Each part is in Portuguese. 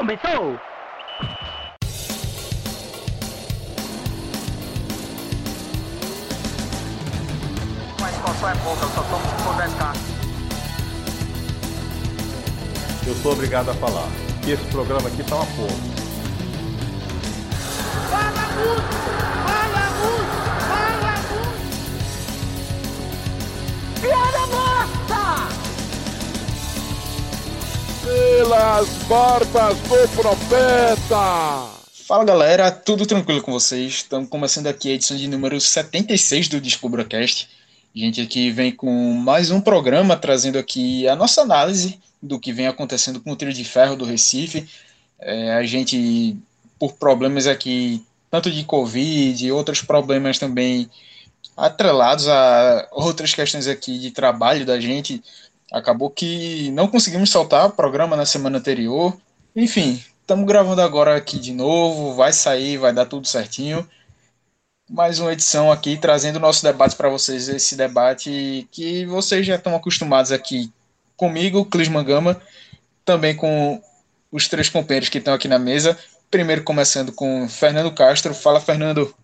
começou! Mas qual é pouca, eu só tomo se for 10k. Eu sou obrigado a falar que esse programa aqui tá uma porra. Fala! Pelas barbas do profeta! Fala galera, tudo tranquilo com vocês? Estamos começando aqui a edição de número 76 do DescubraCast. A gente aqui vem com mais um programa trazendo aqui a nossa análise do que vem acontecendo com o trio de ferro do Recife. É, a gente, por problemas aqui, tanto de Covid e outros problemas também atrelados a outras questões aqui de trabalho da gente, acabou que não conseguimos soltar o programa na semana anterior. Enfim, estamos gravando agora aqui de novo, vai sair, vai dar tudo certinho. Mais uma edição aqui trazendo o nosso debate para vocês, esse debate que vocês já estão acostumados aqui comigo, Clisman Gama, também com os três companheiros que estão aqui na mesa. Primeiro começando com Fernando Castro. Fala, Fernando.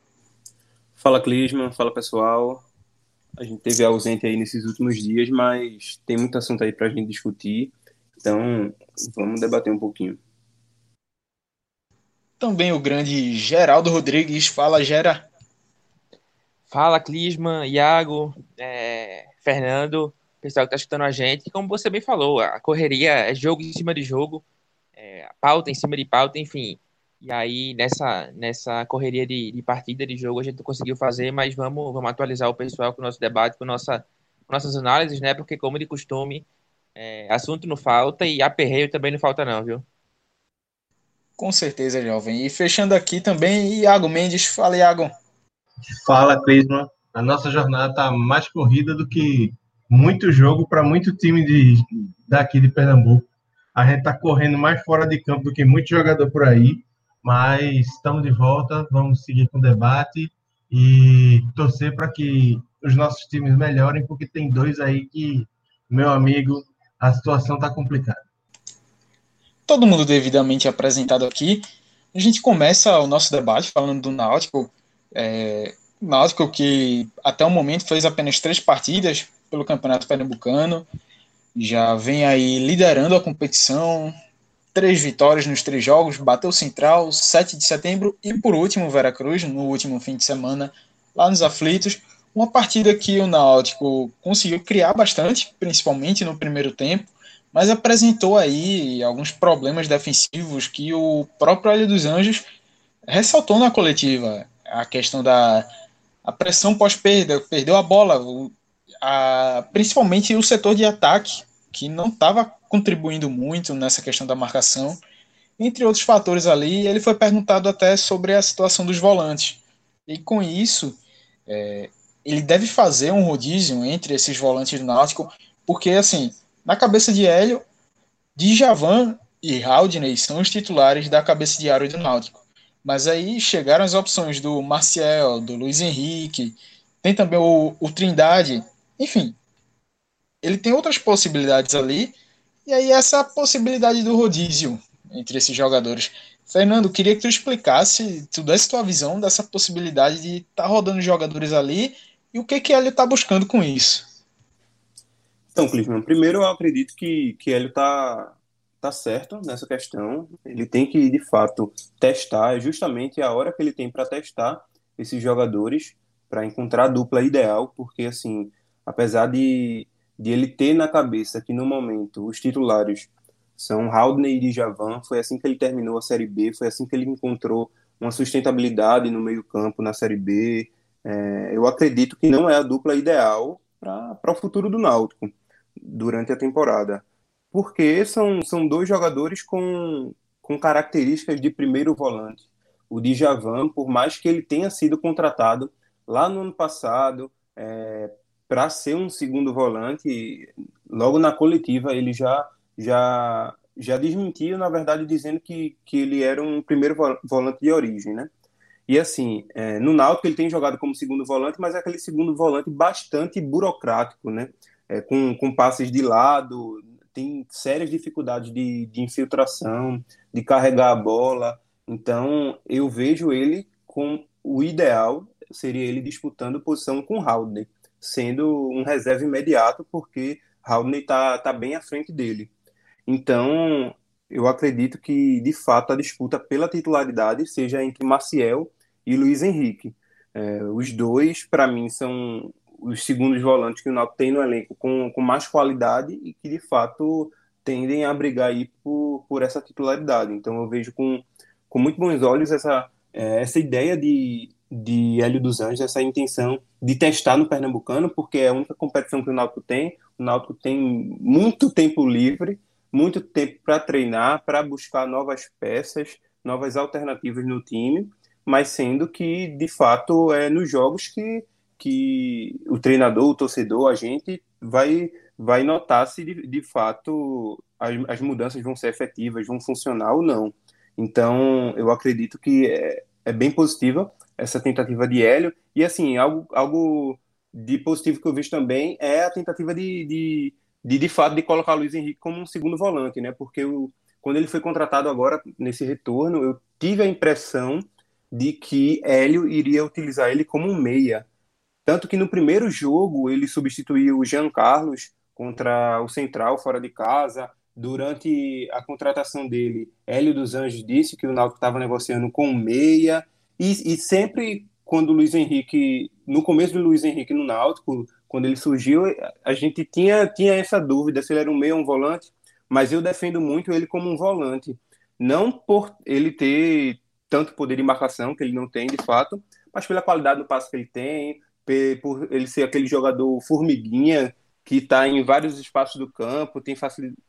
Fala, Clisman. Fala, pessoal. A gente teve ausente aí nesses últimos dias, mas tem muito assunto aí para a gente discutir. Então, vamos debater um pouquinho. Também o grande Geraldo Rodrigues. Fala, Gera. Fala, Clisman, Iago, é, Fernando, pessoal que está escutando a gente. Como você bem falou, a correria é jogo em cima de jogo, é, pauta em cima de pauta, enfim. E aí, nessa, nessa correria de, de partida, de jogo, a gente conseguiu fazer, mas vamos, vamos atualizar o pessoal com o nosso debate, com, nossa, com nossas análises, né? Porque, como de costume, é, assunto não falta e aperreio também não falta, não, viu? Com certeza, jovem. E fechando aqui também, Iago Mendes. Fala, Iago. Fala, Clisman. A nossa jornada está mais corrida do que muito jogo para muito time de, daqui de Pernambuco. A gente está correndo mais fora de campo do que muito jogador por aí, mas estamos de volta, vamos seguir com o debate e torcer para que os nossos times melhorem, porque tem dois aí que, meu amigo, a situação está complicada. Todo mundo devidamente apresentado aqui. A gente começa o nosso debate falando do Náutico. É, Náutico que até o momento fez apenas três partidas pelo Campeonato Pernambucano, já vem aí liderando a competição, três vitórias nos três jogos, bateu Central, 7 de setembro e por último Veracruz no último fim de semana lá nos Aflitos, uma partida que o Náutico conseguiu criar bastante, principalmente no primeiro tempo, mas apresentou aí alguns problemas defensivos que o próprio Hélio dos Anjos ressaltou na coletiva, a questão da a pressão pós-perda, perdeu a bola, a, principalmente o setor de ataque, que não estava contribuindo muito nessa questão da marcação, entre outros fatores ali. Ele foi perguntado até sobre a situação dos volantes. E com isso, é, ele deve fazer um rodízio entre esses volantes do Náutico, porque, assim, na cabeça de Hélio, Djavan e Haldney são os titulares da cabeça de área do Náutico. Mas aí chegaram as opções do Marcial, do Luiz Henrique, tem também o, o Trindade, enfim, ele tem outras possibilidades ali, e aí essa possibilidade do rodízio entre esses jogadores. Fernando, queria que tu explicasse, tu desse tua visão dessa possibilidade de estar tá rodando jogadores ali e o que que ele está buscando com isso. Então, Clifton, primeiro eu acredito que, que Hélio está tá certo nessa questão. Ele tem que, de fato, testar, é justamente a hora que ele tem para testar esses jogadores, para encontrar a dupla ideal, porque, assim, apesar de, de ele ter na cabeça que no momento os titulares são Haldney e Djavan, foi assim que ele terminou a Série B, foi assim que ele encontrou uma sustentabilidade no meio campo na Série B. É, eu acredito que não é a dupla ideal para o futuro do Náutico durante a temporada, porque são, são dois jogadores com, com características de primeiro volante. O Djavan, por mais que ele tenha sido contratado lá no ano passado é, para ser um segundo volante, logo na coletiva ele já já já desmentiu, na verdade, dizendo que, que ele era um primeiro volante de origem, né? E assim, é, no Náutico ele tem jogado como segundo volante, mas é aquele segundo volante bastante burocrático, né? É, com, com passes de lado, tem sérias dificuldades de, de infiltração, de carregar a bola. Então, eu vejo ele com o ideal seria ele disputando posição com Haldner, sendo um reserva imediato, porque Haldner está tá bem à frente dele. Então, eu acredito que, de fato, a disputa pela titularidade seja entre Maciel e Luiz Henrique. É, os dois, para mim, são os segundos volantes que o Náutico tem no elenco com, com mais qualidade e que, de fato, tendem a brigar aí por, por essa titularidade. Então, eu vejo com, com muito bons olhos essa, é, essa ideia de, de Hélio dos Anjos, essa intenção de testar no Pernambucano, porque é a única competição que o Náutico tem. O Náutico tem muito tempo livre, muito tempo para treinar, para buscar novas peças, novas alternativas no time, mas sendo que, de fato, é nos jogos que, que o treinador, o torcedor, a gente vai, vai notar se, de, de fato, as, as mudanças vão ser efetivas, vão funcionar ou não. Então, eu acredito que é, é bem positiva essa tentativa de Hélio. E, assim, algo, algo de positivo que eu vejo também é a tentativa de, de, de, de fato, de colocar o Luiz Henrique como um segundo volante, né? Porque o, quando ele foi contratado agora, nesse retorno, eu tive a impressão de que Hélio iria utilizar ele como um meia. Tanto que no primeiro jogo ele substituiu o Jean Carlos contra o Central fora de casa. Durante a contratação dele, Hélio dos Anjos disse que o Náutico estava negociando com um meia. E, e sempre quando o Luiz Henrique, no começo do Luiz Henrique no Náutico, quando ele surgiu, a gente tinha, tinha essa dúvida se ele era um meio ou um volante, mas eu defendo muito ele como um volante. Não por ele ter tanto poder de marcação, que ele não tem de fato, mas pela qualidade do passe que ele tem, por ele ser aquele jogador formiguinha que está em vários espaços do campo, tem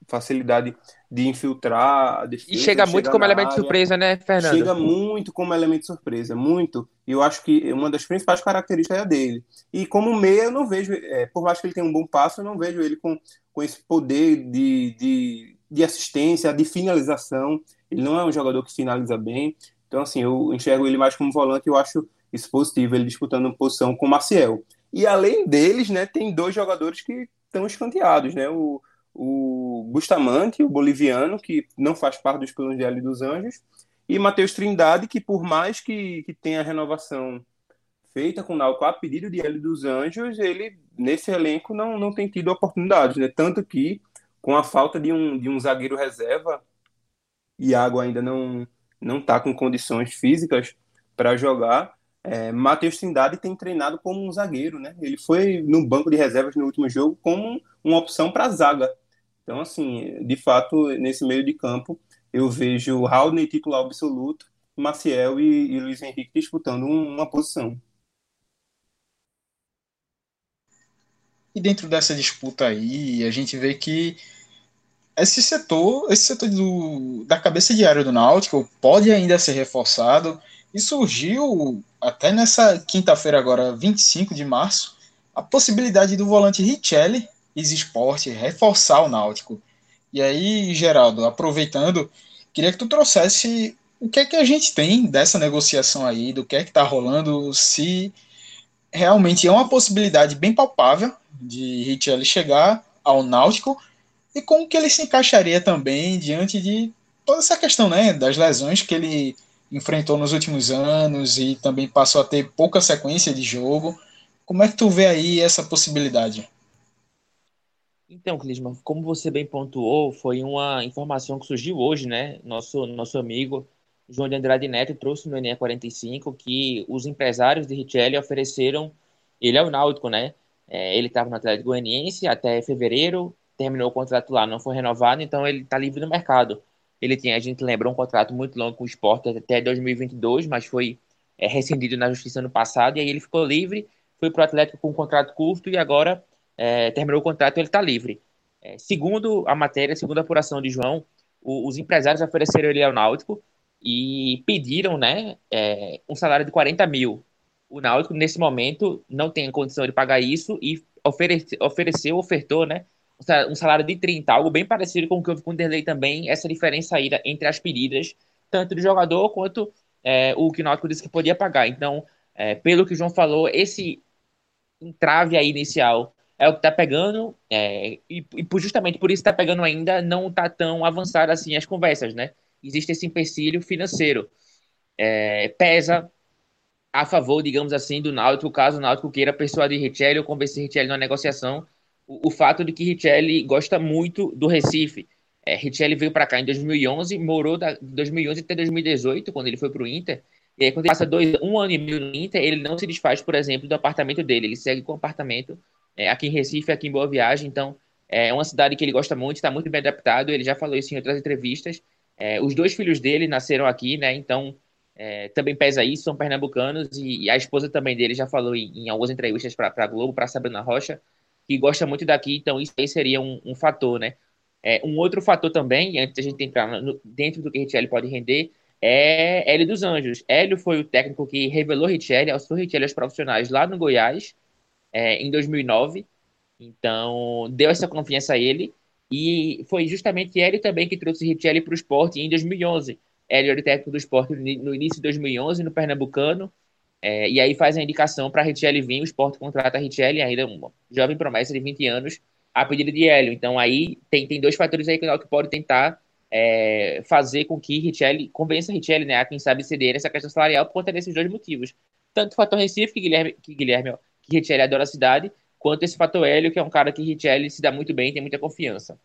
facilidade de infiltrar defesa. E chega muito como elemento de surpresa, né, Fernando? Chega muito como elemento surpresa, muito. E eu acho que uma das principais características é a dele. E como meia, eu não vejo, é, por mais que ele tenha um bom passo, eu não vejo ele com, com esse poder de, de, de assistência, de finalização. Ele não é um jogador que finaliza bem. Então, assim, eu enxergo ele mais como volante, eu acho isso positivo, ele disputando posição com o Maciel. E além deles, né, tem dois jogadores que estão escanteados, né? O, o Bustamante, o boliviano, que não faz parte dos planos de L dos Anjos, e Matheus Trindade, que por mais que, que tenha a renovação feita com o Náutico a pedido de L dos Anjos, ele nesse elenco não, não tem tido oportunidades, né? Tanto que com a falta de um, de um zagueiro reserva, Iago ainda não não está com condições físicas para jogar, é, Matheus Trindade tem treinado como um zagueiro, né? Ele foi no banco de reservas no último jogo como uma opção para zaga. Então, assim, de fato, nesse meio de campo, eu vejo Raul titular absoluto, Maciel e, e Luiz Henrique disputando um, uma posição. E dentro dessa disputa aí, a gente vê que esse setor, esse setor do, da cabeça de área do Náutico pode ainda ser reforçado e surgiu até nessa quinta-feira, agora, 25 de março, a possibilidade do volante Richelli, ex-esporte, reforçar o Náutico. E aí, Geraldo, aproveitando, queria que tu trouxesse o que é que a gente tem dessa negociação aí, do que é que está rolando, se realmente é uma possibilidade bem palpável de Richelli chegar ao Náutico e como que ele se encaixaria também diante de toda essa questão né, das lesões que ele enfrentou nos últimos anos e também passou a ter pouca sequência de jogo. Como é que tu vê aí essa possibilidade? Então, Clisman, como você bem pontuou, foi uma informação que surgiu hoje, né? Nosso, nosso amigo João de Andrade Neto trouxe no Enem 45 que os empresários de Richelli ofereceram ele ao Náutico, né? É, ele estava no Atlético Goianiense até fevereiro, terminou o contrato lá, não foi renovado, então ele está livre no mercado. Ele tinha, a gente lembra, um contrato muito longo com o esporte até 2022, mas foi é, rescindido na justiça no passado, e aí ele ficou livre, foi para o Atlético com um contrato curto e agora é, terminou o contrato e ele está livre. É, segundo a matéria, segundo a apuração de João, o, os empresários ofereceram ele ao Náutico e pediram né, é, um salário de 40 mil. O Náutico, nesse momento, não tem condição de pagar isso e oferece, ofereceu, ofertou né, um salário de 30, algo bem parecido com o que houve com o Derlei também, essa diferença aí entre as pedidas, tanto do jogador quanto é, o que o Náutico disse que podia pagar. Então, é, pelo que o João falou, esse entrave aí inicial é o que está pegando, é, e, e, justamente por isso está pegando ainda, não está tão avançado assim as conversas, né? Existe esse empecilho financeiro. É, pesa a favor, digamos assim, do Náutico, caso o Náutico queira persuadir Richelli ou convencer Richelli na negociação, o, fato de que Richelli gosta muito do Recife. É, Richelli veio para cá em 2011, morou de 2011 até 2018, quando ele foi para o Inter, e aí, quando ele passa dois, um ano e meio no Inter, ele não se desfaz, por exemplo, do apartamento dele. Ele segue com o apartamento é, aqui em Recife, aqui em Boa Viagem. Então, é uma cidade que ele gosta muito, está muito bem adaptado. Ele já falou isso em outras entrevistas. É, os dois filhos dele nasceram aqui, né? Então, é, também pesa isso, são pernambucanos. E, e, a esposa também dele já falou em, em algumas entrevistas para a Globo, para Sabrina Rocha, que gosta muito daqui. Então, isso aí seria um, um fator, né? É, um outro fator também, antes da gente entrar no, dentro do que Richelli pode render, é Hélio dos Anjos. Hélio foi o técnico que revelou Richelli, auxiliou Richelli aos profissionais lá no Goiás, é, em 2009. Então, deu essa confiança a ele. E foi justamente ele também que trouxe Richelli para o esporte em 2011. Hélio era o técnico do esporte no início de 2011, no Pernambucano. É, e aí faz a indicação para Richelli vir. O esporte contrata Richelli, ainda uma jovem promessa de 20 anos, a pedido de Hélio. Então, aí tem, tem dois fatores aí que o pode tentar é, fazer com que Richelli, convença Richelli, né, a quem sabe ceder essa questão salarial por conta desses dois motivos. Tanto o fator Recife, que Guilherme, que Guilherme, que adora a cidade, quanto esse fator Hélio, que é um cara que Richelli se dá muito bem, tem muita confiança.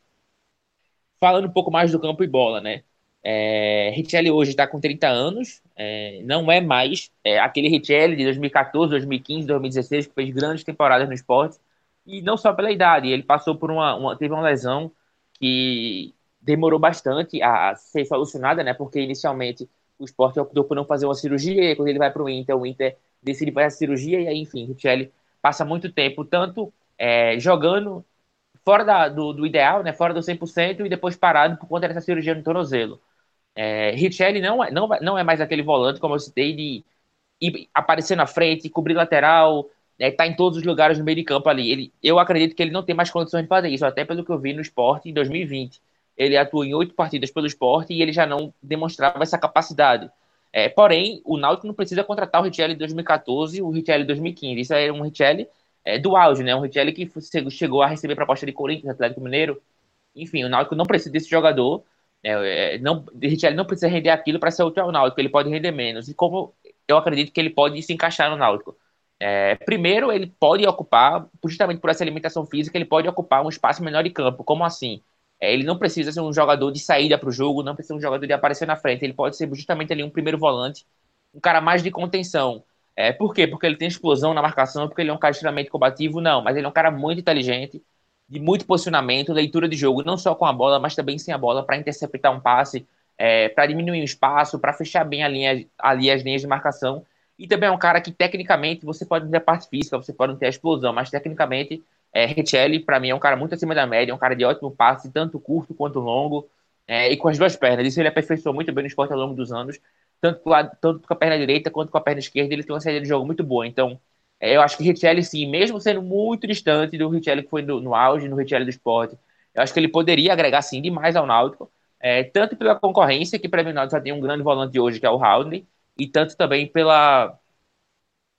Falando um pouco mais do campo e bola, né? É, hoje está com 30 anos, é, não é mais é, aquele Richelli de 2014, 2015, 2016, que fez grandes temporadas no esporte, e não só pela idade, ele passou por uma, uma teve uma lesão que demorou bastante a ser solucionada, né? Porque inicialmente o esporte optou por não fazer uma cirurgia, e quando ele vai para o Inter, o Inter decide fazer a cirurgia, e aí, enfim, o Richelli passa muito tempo, tanto é, jogando fora da, do, do, ideal, né? Fora do 100%, e depois parado por conta dessa cirurgia no tornozelo. É, Richelli não é, não, não é mais aquele volante, como eu citei, de ir, aparecer na frente, cobrir lateral, né, tá em todos os lugares no meio de campo ali. Ele, eu acredito que ele não tem mais condições de fazer isso, até pelo que eu vi no esporte em 2020 ele atuou em oito partidas pelo esporte e ele já não demonstrava essa capacidade. É, porém, o Náutico não precisa contratar o Richelli de 2014 e o Richelli de 2015. Isso é um Richelli é, do auge, né? Um Richelli que chegou a receber proposta de Corinthians, Atlético Mineiro. Enfim, o Náutico não precisa desse jogador. É, é não, Richelli não precisa render aquilo para ser útil ao Náutico. Ele pode render menos. E como eu acredito que ele pode se encaixar no Náutico. É, primeiro, ele pode ocupar, justamente por essa limitação física, ele pode ocupar um espaço menor de campo. Como assim? É, ele não precisa ser um jogador de saída para o jogo, não precisa ser um jogador de aparecer na frente. Ele pode ser justamente ali um primeiro volante, um cara mais de contenção. É, por quê? Porque ele tem explosão na marcação, porque ele é um cara extremamente combativo? Não, mas ele é um cara muito inteligente, de muito posicionamento, leitura de jogo, não só com a bola, mas também sem a bola, para interceptar um passe, é, para diminuir o espaço, para fechar bem linha, ali as linhas de marcação. E também é um cara que, tecnicamente, você pode ter a parte física, você pode não ter a explosão, mas tecnicamente é, Richelli, para mim, é um cara muito acima da média, é um cara de ótimo passe, tanto curto quanto longo, é, e com as duas pernas. Isso ele aperfeiçoou muito bem no esporte ao longo dos anos, tanto com, a, tanto com a perna direita quanto com a perna esquerda, ele tem uma saída de jogo muito boa. Então, eu acho que Richelli, sim, mesmo sendo muito distante do Richelli que foi no, no auge, no Richelli do esporte, eu acho que ele poderia agregar, sim, demais ao Náutico, é, tanto pela concorrência, que para mim o Náutico já tem um grande volante hoje, que é o Howley, e tanto também pela,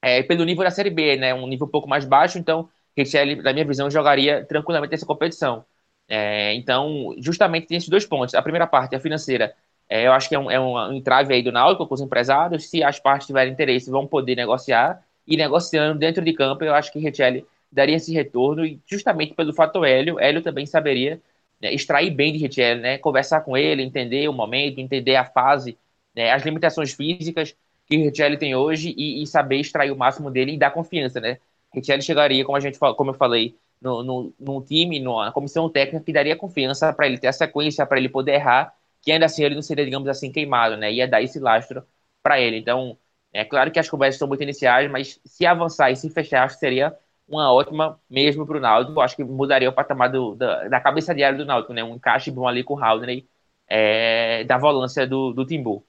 é, pelo nível da Série B, né, um nível um pouco mais baixo, então Richelli, na minha visão, jogaria tranquilamente essa competição. É, então, justamente tem esses dois pontos. A primeira parte, a financeira, é, eu acho que é um, é um entrave aí do Náutico com os empresários. Se as partes tiverem interesse, vão poder negociar. E negociando dentro de campo, eu acho que Richelli daria esse retorno. E justamente pelo fato Hélio, Hélio também saberia né, extrair bem de Richelli, né? Conversar com ele, entender o momento, entender a fase, né, as limitações físicas que Richelli tem hoje e, e, saber extrair o máximo dele e dar confiança, né? Richelli chegaria, como a gente como eu falei, no, no, no time, na comissão técnica, que daria confiança para ele ter a sequência, para ele poder errar, que ainda assim ele não seria, digamos assim, queimado, né? Ia dar esse lastro para ele. Então, é claro que as conversas são muito iniciais, mas se avançar e se fechar, acho que seria uma ótima mesmo para o Náutico. Acho que mudaria o patamar do, da, da cabeça diária do Náutico, né? Um encaixe bom ali com o Haldney é, da volância do, do Timbu.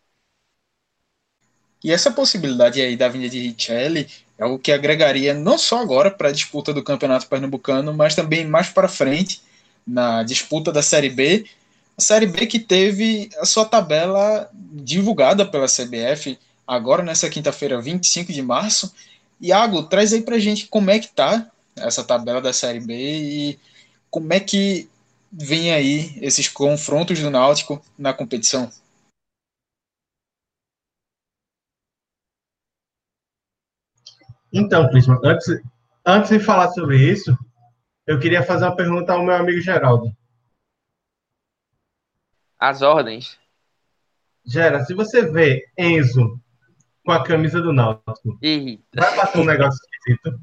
E essa possibilidade aí da vinda de Richelli é o que agregaria não só agora para a disputa do Campeonato Pernambucano, mas também mais para frente na disputa da Série B. A Série B que teve a sua tabela divulgada pela CBF agora nessa quinta-feira, 25 de março. Iago, traz aí para gente como é que tá essa tabela da Série B e como é que vem aí esses confrontos do Náutico na competição? Então, Clisman, antes, antes de falar sobre isso, eu queria fazer uma pergunta ao meu amigo Geraldo. As ordens. Gera, se você vê Enzo com a camisa do Náutico, Eita. vai passar um negócio esquisito?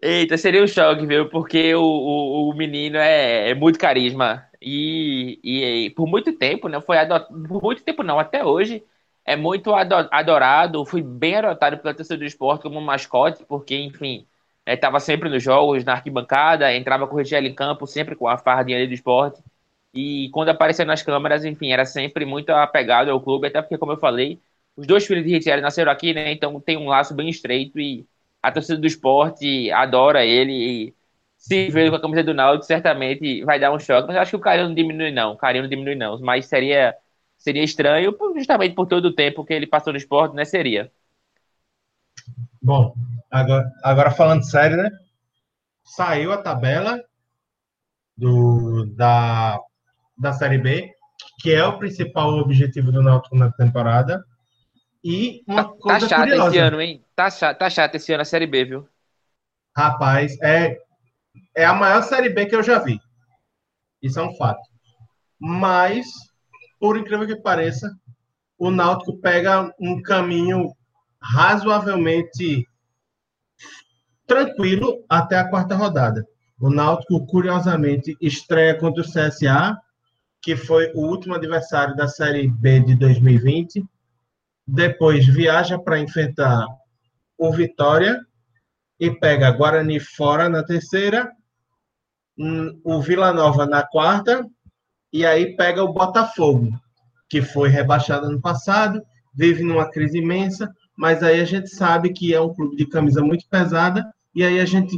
Eita, seria um choque, viu? Porque o, o, o menino é, é muito carisma. E, e, e por muito tempo, né? Foi adot... Por muito tempo não, até hoje, é muito ado- adorado. Fui bem adotado pela torcida do esporte como mascote, porque, enfim, estava sempre nos jogos, na arquibancada, entrava com o Richelli em campo, sempre com a fardinha ali do esporte. E quando aparecia nas câmeras, enfim, era sempre muito apegado ao clube, até porque, como eu falei, os dois filhos de Richelli nasceram aqui, né? Então tem um laço bem estreito e a torcida do esporte adora ele e se ver com a camisa do Náutico, certamente vai dar um choque. Mas acho que o carinho não diminui, não. O carinho não diminui, não. Mas seria, seria estranho, justamente por todo o tempo que ele passou no esporte, né? Seria. Bom, agora, agora falando sério, né? Saiu a tabela do, da, da Série B, que é o principal objetivo do Náutico na temporada. E uma Tá, tá coisa chato curiosa, esse ano, hein? Tá chato, tá chato esse ano a Série B, viu? rapaz, é, é a maior Série B que eu já vi. Isso é um fato. Mas, por incrível que pareça, o Náutico pega um caminho razoavelmente tranquilo até a quarta rodada. O Náutico, curiosamente, estreia contra o CSA, que foi o último adversário da Série B de 2020. Depois viaja para enfrentar o Vitória e pega Guarani fora na terceira, hum, o Vila Nova na quarta, e aí pega o Botafogo, que foi rebaixado ano passado, vive numa crise imensa, mas aí a gente sabe que é um clube de camisa muito pesada, e aí a gente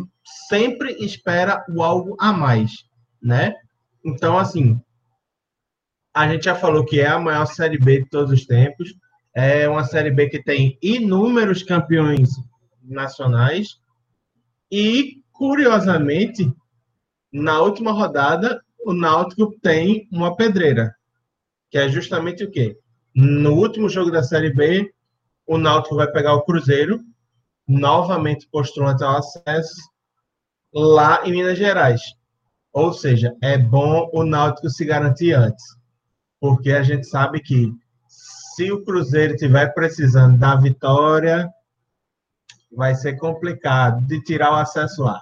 sempre espera o algo a mais, né? Então, assim, a gente já falou que é a maior Série B de todos os tempos, é uma Série B que tem inúmeros campeões nacionais, e, curiosamente, na última rodada, o Náutico tem uma pedreira, que é justamente o quê? No último jogo da Série B, o Náutico vai pegar o Cruzeiro, novamente postulante ao acesso, lá em Minas Gerais. Ou seja, é bom o Náutico se garantir antes, porque a gente sabe que se o Cruzeiro estiver precisando da vitória, vai ser complicado de tirar o acesso lá.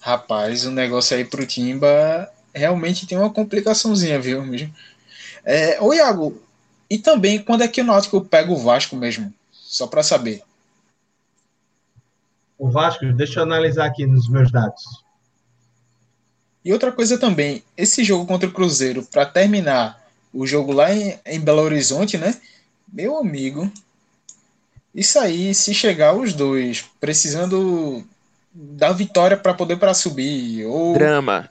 Rapaz, o negócio aí pro Timba realmente tem uma complicaçãozinha, viu? Mesmo. É, ô Iago, e também quando é que o Náutico pega o Vasco mesmo? Só para saber. O Vasco, deixa eu analisar aqui nos meus dados. E outra coisa também, esse jogo contra o Cruzeiro, para terminar o jogo lá em, em Belo Horizonte, né? Meu amigo, isso aí, se chegar os dois precisando da vitória para poder para subir, ou, Drama.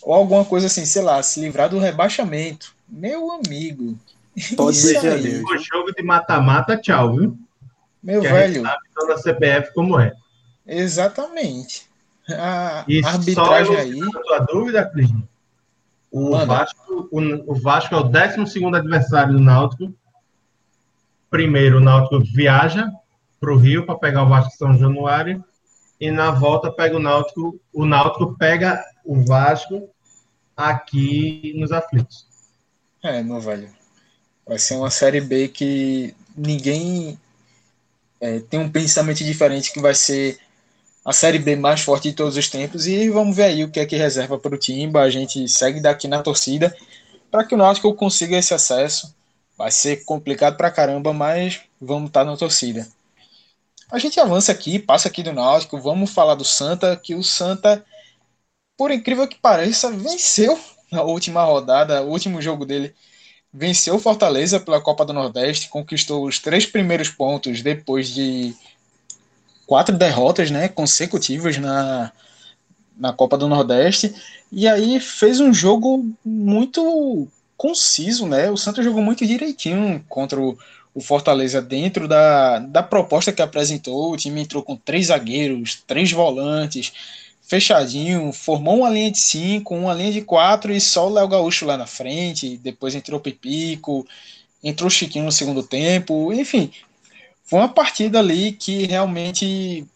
ou alguma coisa assim, sei lá, se livrar do rebaixamento. Meu amigo. Pode isso ser, aí. O jogo de mata-mata, tchau, viu? meu Que a gente velho, sabe toda a CPF como é. exatamente. A E arbitragem aí, a dúvida, Clisma? O Manda. Vasco, o, o Vasco é o 12 adversário do Náutico. Primeiro, o Náutico viaja para o Rio para pegar o Vasco de São Januário. E na volta pega o Náutico. O Náutico pega o Vasco aqui nos aflitos. é, meu velho. Vai ser uma série B que ninguém é, tem um pensamento diferente que vai ser a série B mais forte de todos os tempos e vamos ver aí o que é que reserva para o Timba. A gente segue daqui na torcida para que o Náutico consiga esse acesso. Vai ser complicado pra caramba, mas vamos estar na torcida. A gente avança aqui, passa aqui do Náutico, vamos falar do Santa, que o Santa, por incrível que pareça, venceu na última rodada, o último jogo dele venceu Fortaleza pela Copa do Nordeste, conquistou os três primeiros pontos depois de quatro derrotas né, consecutivas na, na Copa do Nordeste, e aí fez um jogo muito conciso, né? O Santos jogou muito direitinho contra o, o Fortaleza dentro da, da proposta que apresentou. O time entrou com três zagueiros, três volantes, fechadinho, formou uma linha de cinco, uma linha de quatro e só o Léo Gaúcho lá na frente. Depois entrou o Pipico, entrou o Chiquinho no segundo tempo. Enfim, foi uma partida ali que realmente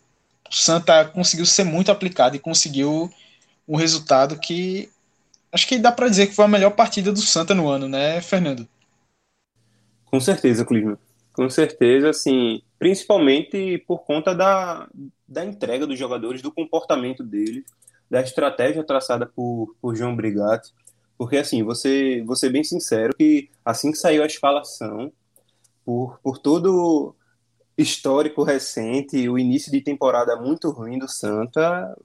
o Santa conseguiu ser muito aplicado e conseguiu um resultado que acho que dá para dizer que foi a melhor partida do Santa no ano, né, Fernando? Com certeza, Clima. Com certeza, assim, principalmente por conta da, da entrega dos jogadores, do comportamento deles, da estratégia traçada por, por João Brigatti. Porque, assim, você, você ser bem sincero que assim que saiu a escalação, por, por todo histórico recente, o início de temporada muito ruim do Santa,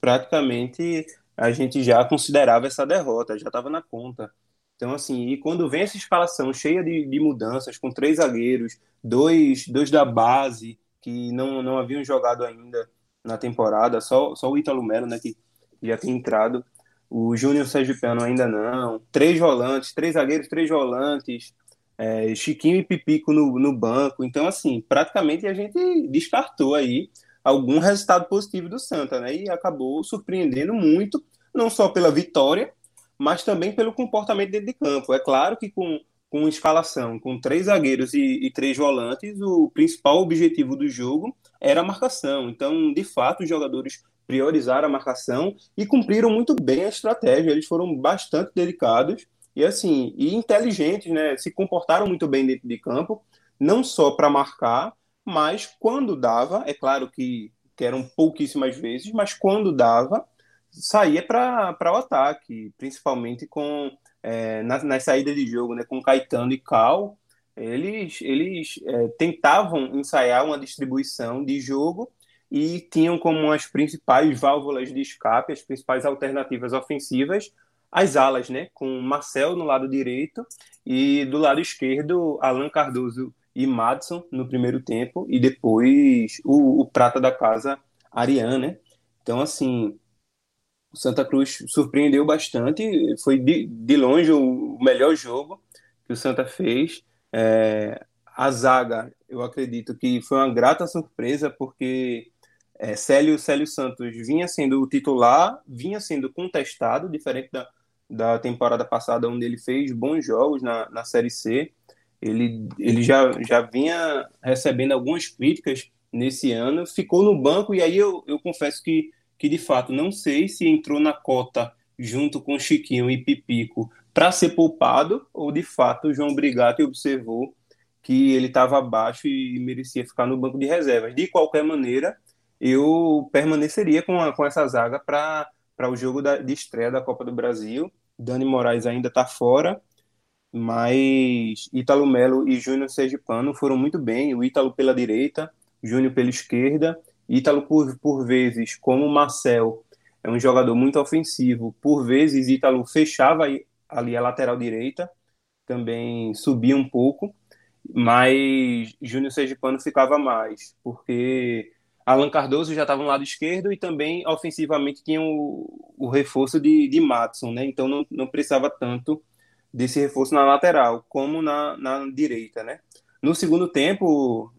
praticamente a gente já considerava essa derrota, já estava na conta. Então, assim, e quando vem essa escalação cheia de, de mudanças, com três zagueiros, dois, dois da base, que não, não haviam jogado ainda na temporada, só, só o Ítalo Melo, né, que já tem entrado, o Júnior Sergipano ainda não, três volantes, três zagueiros, três volantes, é, Chiquinho e Pipico no, no banco, então, assim, praticamente a gente descartou aí algum resultado positivo do Santa, né, e acabou surpreendendo muito, não só pela vitória, mas também pelo comportamento dentro de campo. É claro que com, com escalação, com três zagueiros e, e três volantes, o principal objetivo do jogo era a marcação. Então, de fato, os jogadores priorizaram a marcação e cumpriram muito bem a estratégia. Eles foram bastante dedicados e assim e inteligentes, né? Se comportaram muito bem dentro de campo, não só para marcar, mas quando dava, é claro que, que eram pouquíssimas vezes, mas quando dava, saía para o ataque, principalmente com é, nas, nas saídas de jogo, né, com Caetano e Cal, eles, eles é, tentavam ensaiar uma distribuição de jogo e tinham como as principais válvulas de escape, as principais alternativas ofensivas, as alas, né, com Marcel no lado direito e do lado esquerdo, Alan Cardoso e Madison no primeiro tempo e depois o, o prata da casa, Ariane, né? Então, assim, o Santa Cruz surpreendeu bastante, foi de, de longe o melhor jogo que o Santa fez. É, a zaga, eu acredito que foi uma grata surpresa, porque é, Célio, Célio Santos vinha sendo o titular, vinha sendo contestado, diferente da, da temporada passada, onde ele fez bons jogos na, na Série C. Ele, ele já, já vinha recebendo algumas críticas nesse ano, ficou no banco, e aí eu, eu confesso que que de fato não sei se entrou na cota junto com Chiquinho e Pipico para ser poupado ou de fato o João Brigatti observou que ele estava abaixo e merecia ficar no banco de reservas. De qualquer maneira, eu permaneceria com, a, com essa zaga para o jogo da, de estreia da Copa do Brasil. Dani Moraes ainda está fora, mas Ítalo Melo e Júnior Sergipano foram muito bem. O Ítalo pela direita, Júnior pela esquerda Ítalo, por, por vezes, como o Marcel, é um jogador muito ofensivo, por vezes Ítalo fechava ali a lateral direita, também subia um pouco, mas Júnior Sergipano ficava mais, porque Alan Cardoso já estava no lado esquerdo e também ofensivamente tinha o, o reforço de, de Matson, né? Então não, não precisava tanto desse reforço na lateral como na, na direita, né? No segundo tempo,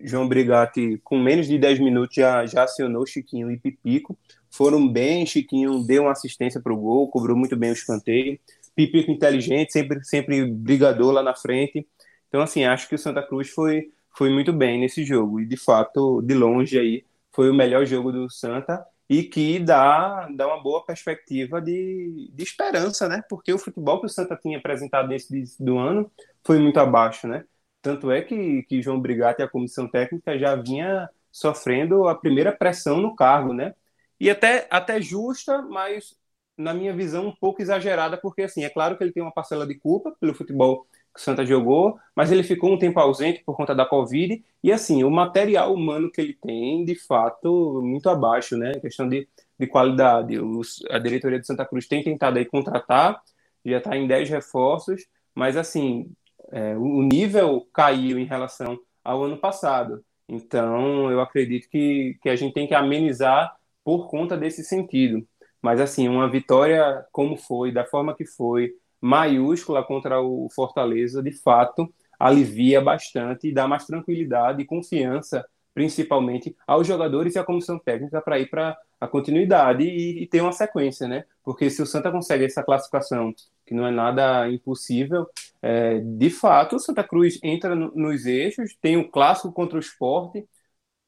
João Brigatti, com menos de 10 minutos, já, já acionou Chiquinho e Pipico. Foram bem, Chiquinho deu uma assistência para o gol, cobrou muito bem o escanteio. Pipico inteligente, sempre, sempre brigador lá na frente. Então, assim, acho que o Santa Cruz foi, foi muito bem nesse jogo. E, de fato, de longe aí, foi o melhor jogo do Santa e que dá, dá uma boa perspectiva de, de esperança, né? Porque o futebol que o Santa tinha apresentado nesse do ano foi muito abaixo, né? Tanto é que, que João Brigatti e a comissão técnica já vinha sofrendo a primeira pressão no cargo, né? E até, até justa, mas na minha visão um pouco exagerada, porque assim, é claro que ele tem uma parcela de culpa pelo futebol que o Santa jogou, mas ele ficou um tempo ausente por conta da Covid, e assim, o material humano que ele tem, de fato, muito abaixo, né? Questão de, de qualidade. Os, a diretoria de Santa Cruz tem tentado aí contratar, já está em 10 reforços, mas assim, é, o nível caiu em relação ao ano passado. Então, eu acredito que, que a gente tem que amenizar por conta desse sentido. Mas, assim, uma vitória como foi, da forma que foi, maiúscula contra o Fortaleza, de fato, alivia bastante e dá mais tranquilidade e confiança, principalmente aos jogadores e à comissão técnica para ir para a continuidade e, e, ter uma sequência, né? Porque se o Santa consegue essa classificação, que não é nada impossível, é, de fato o Santa Cruz entra no, nos eixos, tem um clássico contra o esporte,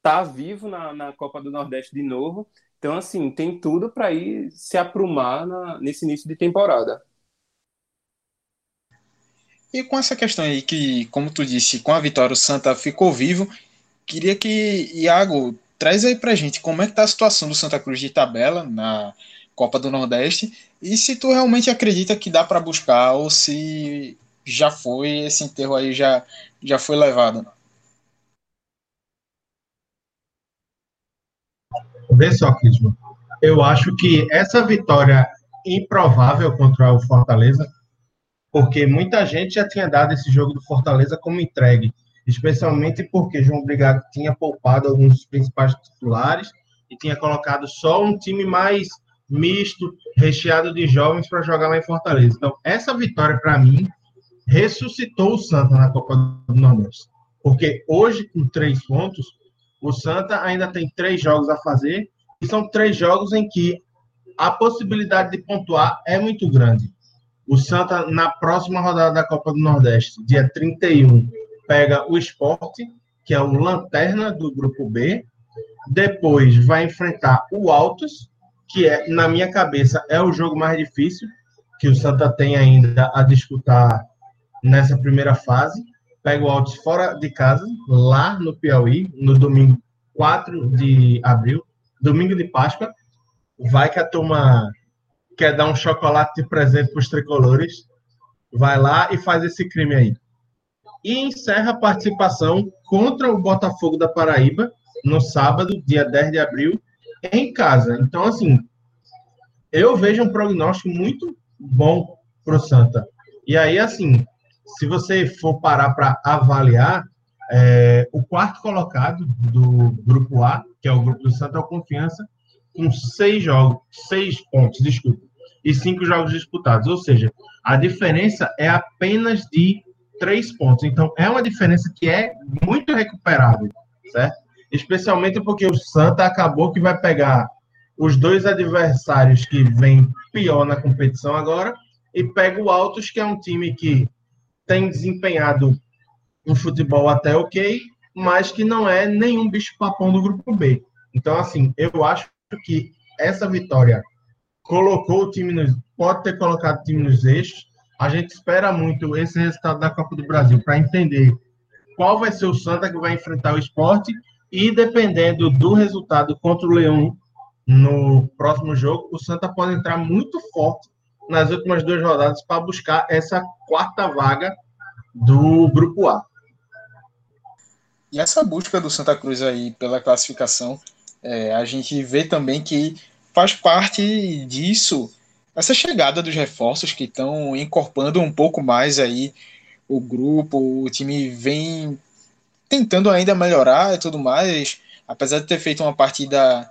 tá vivo na, na Copa do Nordeste de novo, então assim tem tudo para ir se aprumar na, nesse início de temporada. E com essa questão aí que, como tu disse, com a vitória o Santa ficou vivo, queria que Iago traz aí pra gente como é que tá a situação do Santa Cruz de tabela na Copa do Nordeste e se tu realmente acredita que dá para buscar ou se já foi esse enterro aí já já foi levado. Vê só, Clisman. Eu acho que essa vitória improvável contra o Fortaleza porque muita gente já tinha dado esse jogo do Fortaleza como entregue, especialmente porque João Brigado tinha poupado alguns dos principais titulares e tinha colocado só um time mais misto, recheado de jovens para jogar lá em Fortaleza. Então, essa vitória, para mim, ressuscitou o Santa na Copa do Nordeste. Porque hoje, com três pontos, o Santa ainda tem três jogos a fazer, e são três jogos em que a possibilidade de pontuar é muito grande. O Santa, na próxima rodada da Copa do Nordeste, dia 31, pega o Esporte, que é o lanterna do grupo B. Depois vai enfrentar o Altos, que é, na minha cabeça, é o jogo mais difícil que o Santa tem ainda a disputar nessa primeira fase. Pega o Altos fora de casa, lá no Piauí, no domingo 4 de abril, domingo de Páscoa. Vai que a turma quer dar um chocolate de presente para os tricolores, vai lá e faz esse crime aí. E encerra a participação contra o Botafogo da Paraíba no sábado, dia 10 de abril, em casa. Então, assim, eu vejo um prognóstico muito bom para o Santa. E aí, assim, se você for parar para avaliar, é, o quarto colocado do grupo A, que é o grupo do Santa Confiança, com seis jogos, seis pontos, desculpa, e cinco jogos disputados. Ou seja, a diferença é apenas de três pontos. Então, é uma diferença que é muito recuperável, certo? Especialmente porque o Santa acabou que vai pegar os dois adversários que vêm pior na competição agora e pega o Altos, que é um time que tem desempenhado um futebol até ok, mas que não é nenhum bicho-papão do grupo B. Então, assim, eu acho que essa vitória colocou o time nos, pode ter colocado o time nos eixos. A gente espera muito esse resultado da Copa do Brasil para entender qual vai ser o Santa que vai enfrentar o esporte e dependendo do resultado contra o Leão no próximo jogo, o Santa pode entrar muito forte nas últimas duas rodadas para buscar essa quarta vaga do grupo A. E essa busca do Santa Cruz aí pela classificação, é, a gente vê também que faz parte disso essa chegada dos reforços que estão incorporando um pouco mais aí o grupo, o time vem tentando ainda melhorar e tudo mais, apesar de ter feito uma partida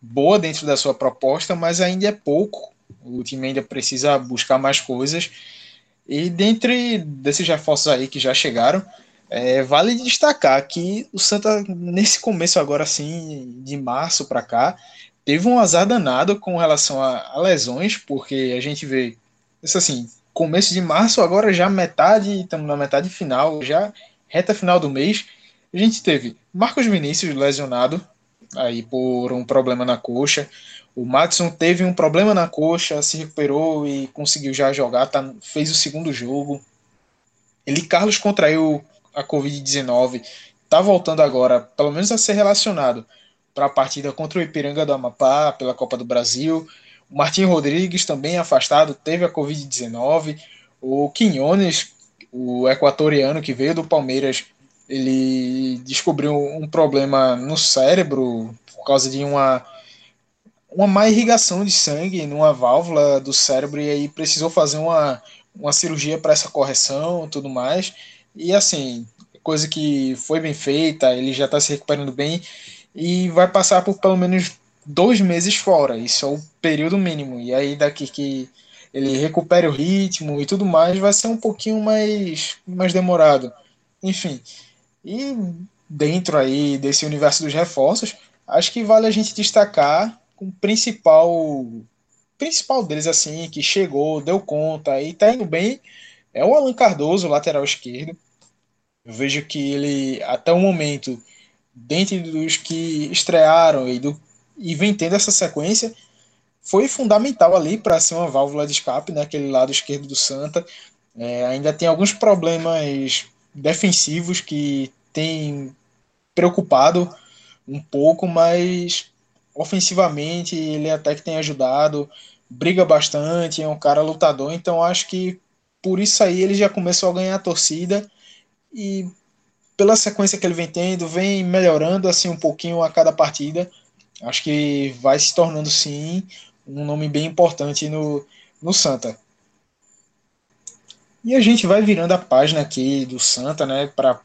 boa dentro da sua proposta, mas ainda é pouco. O time ainda precisa buscar mais coisas. E dentre desses reforços aí que já chegaram, é, vale destacar que o Santa, nesse começo agora assim, de março para cá, teve um azar danado com relação a, a, lesões, porque a gente vê isso assim, começo de março, agora já metade, estamos na metade final, já reta final do mês, a gente teve Marcos Vinícius lesionado aí por um problema na coxa. O Matson teve um problema na coxa, se recuperou e conseguiu já jogar, tá, fez o segundo jogo. Ele Carlos contraiu a Covid-19, tá voltando agora, pelo menos a ser relacionado para a partida contra o Ipiranga do Amapá pela Copa do Brasil. O Martim Rodrigues também afastado, teve a Covid-19. O Quinones, o equatoriano que veio do Palmeiras, ele descobriu um problema no cérebro por causa de uma uma má irrigação de sangue numa válvula do cérebro e aí precisou fazer uma, uma cirurgia para essa correção tudo mais. E assim, coisa que foi bem feita, ele já está se recuperando bem e vai passar por pelo menos dois meses fora. Isso é o período mínimo. E aí daqui que ele recupere o ritmo e tudo mais, vai ser um pouquinho mais, mais demorado. enfim. E dentro aí desse universo dos reforços, acho que vale a gente destacar o principal principal deles assim que chegou, deu conta e tá indo bem é o Alan Cardoso, lateral esquerdo. Eu vejo que ele até o momento dentre dos que estrearam e, do, e vem tendo essa sequência, foi fundamental ali para ser uma válvula de escape naquele né, lado esquerdo do Santa. É, ainda tem alguns problemas defensivos que tem preocupado um pouco, mas ofensivamente ele até que tem ajudado, briga bastante, é um cara lutador, então acho que por isso aí ele já começou a ganhar a torcida e pela sequência que ele vem tendo, vem melhorando assim um pouquinho a cada partida. Acho que vai se tornando sim um nome bem importante no, no Santa. E a gente vai virando a página aqui do Santa, né, para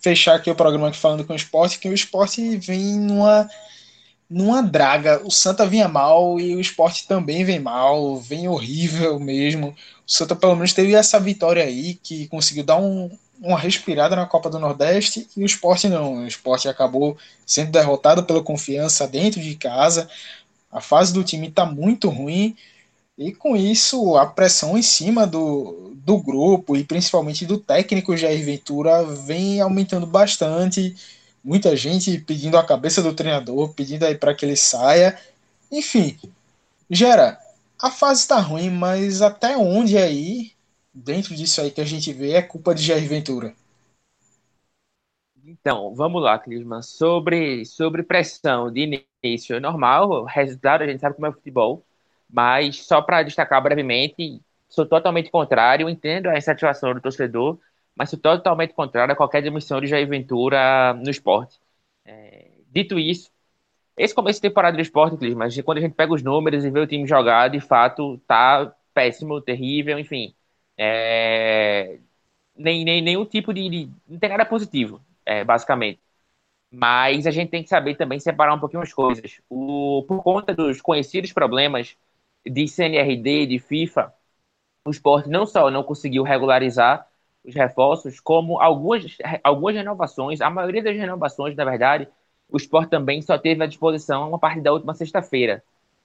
fechar aqui o programa aqui falando com o esporte, que o esporte vem numa, numa draga. O Santa vinha mal e o esporte também vem mal, vem horrível mesmo. O Santa pelo menos teve essa vitória aí, que conseguiu dar um, uma respirada na Copa do Nordeste e o esporte não. O esporte acabou sendo derrotado pela confiança dentro de casa. A fase do time está muito ruim e com isso a pressão em cima do, do grupo e principalmente do técnico Jair Ventura vem aumentando bastante. Muita gente pedindo a cabeça do treinador, pedindo aí para que ele saia. Enfim, gera. A fase está ruim, mas até onde aí dentro disso aí que a gente vê é culpa de Jair Ventura. Então, vamos lá, Clisman. Sobre, sobre pressão de início, é normal, resultado, a gente sabe como é o futebol, mas só para destacar brevemente, sou totalmente contrário, entendo a insatisfação do torcedor, mas sou totalmente contrário a qualquer demissão de Jair Ventura no esporte. É, dito isso, esse começo de temporada do esporte, Clisman, quando a gente pega os números e vê o time jogar, de fato, tá péssimo, terrível, enfim é, nem, nem, nenhum tipo de, de, Não tem nada positivo, é, basicamente. Mas a gente tem que saber também separar um pouquinho as coisas. O, por conta dos conhecidos problemas de CNRD, de FIFA, o esporte não só não conseguiu regularizar os reforços, como algumas, algumas renovações, a maioria das renovações, na verdade, o esporte também só teve à disposição uma parte da última sexta-feira,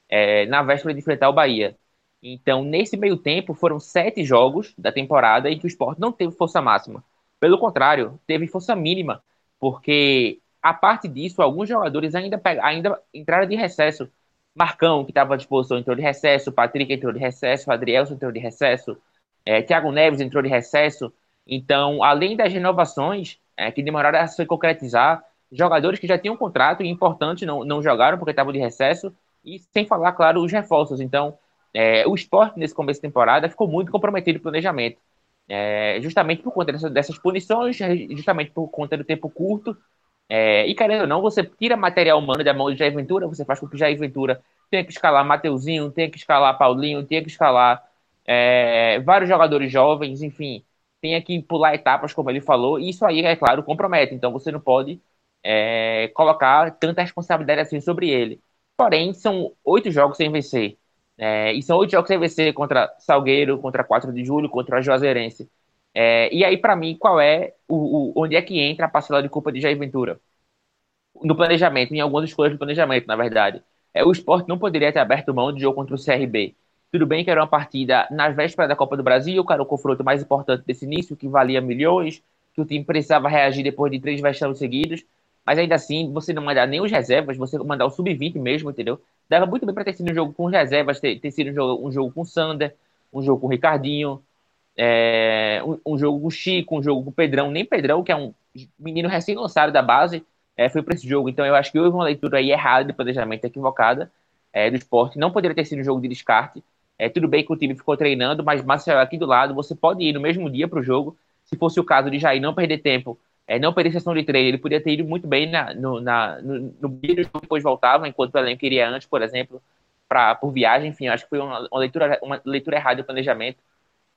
é, na véspera de enfrentar o Bahia. Então, nesse meio tempo, foram sete jogos da temporada em que o esporte não teve força máxima. Pelo contrário, teve força mínima, porque, a parte disso, alguns jogadores ainda, ainda entraram de recesso. Marcão, que estava à disposição, entrou de recesso. Patrick entrou de recesso. Adrielson entrou de recesso. É, Thiago Neves entrou de recesso. Então, além das renovações é, que demoraram a se concretizar, jogadores que já tinham contrato e importante não, não jogaram porque estavam de recesso. E sem falar, claro, os reforços. Então, é, o esporte, nesse começo de temporada, ficou muito comprometido no planejamento. É, justamente por conta dessas, dessas, punições, justamente por conta do tempo curto. É, e querendo ou não, você tira material humano da mão de Jair Ventura, você faz com que Jair Ventura tenha que escalar Mateuzinho, tenha que escalar Paulinho, tenha que escalar é, vários jogadores jovens, enfim, tenha que pular etapas, como ele falou. E isso aí, é claro, compromete. Então você não pode é, colocar tanta responsabilidade assim sobre ele. Porém, são oito jogos sem vencer. É, e são oito jogos sem vencer contra Salgueiro, contra 4 de julho, contra a Juazeirense. É, e aí, para mim, qual é o, o, onde é que entra a parcela de culpa de Jair Ventura? No planejamento, em algumas escolhas do planejamento, na verdade. É, o esporte não poderia ter aberto mão de jogo contra o CRB. Tudo bem que era uma partida na véspera da Copa do Brasil, que era o confronto mais importante desse início, que valia milhões, que o time precisava reagir depois de três vexames seguidos. Mas ainda assim, você não mandar nem os reservas, você mandar o sub-20 mesmo, entendeu? Dava muito bem para ter sido um jogo com reservas, ter, ter sido um jogo, um jogo com Sander, um jogo com Ricardinho, é, um, um, jogo com Chico, um jogo com Pedrão. Nem Pedrão, que é um menino recém-lançado da base, é, foi para esse jogo. Então eu acho que houve uma leitura aí errada de planejamento, equivocada é, do esporte. Não poderia ter sido um jogo de descarte. É, tudo bem que o time ficou treinando, mas Marcelo aqui do lado, você pode ir no mesmo dia para o jogo. Se fosse o caso de Jair não perder tempo é, não sessão de treino, ele podia ter ido muito bem na, no, na, no, no depois voltava, enquanto o elenco iria antes, por exemplo, pra, por viagem, enfim, acho que foi uma, uma, leitura, uma leitura errada do planejamento.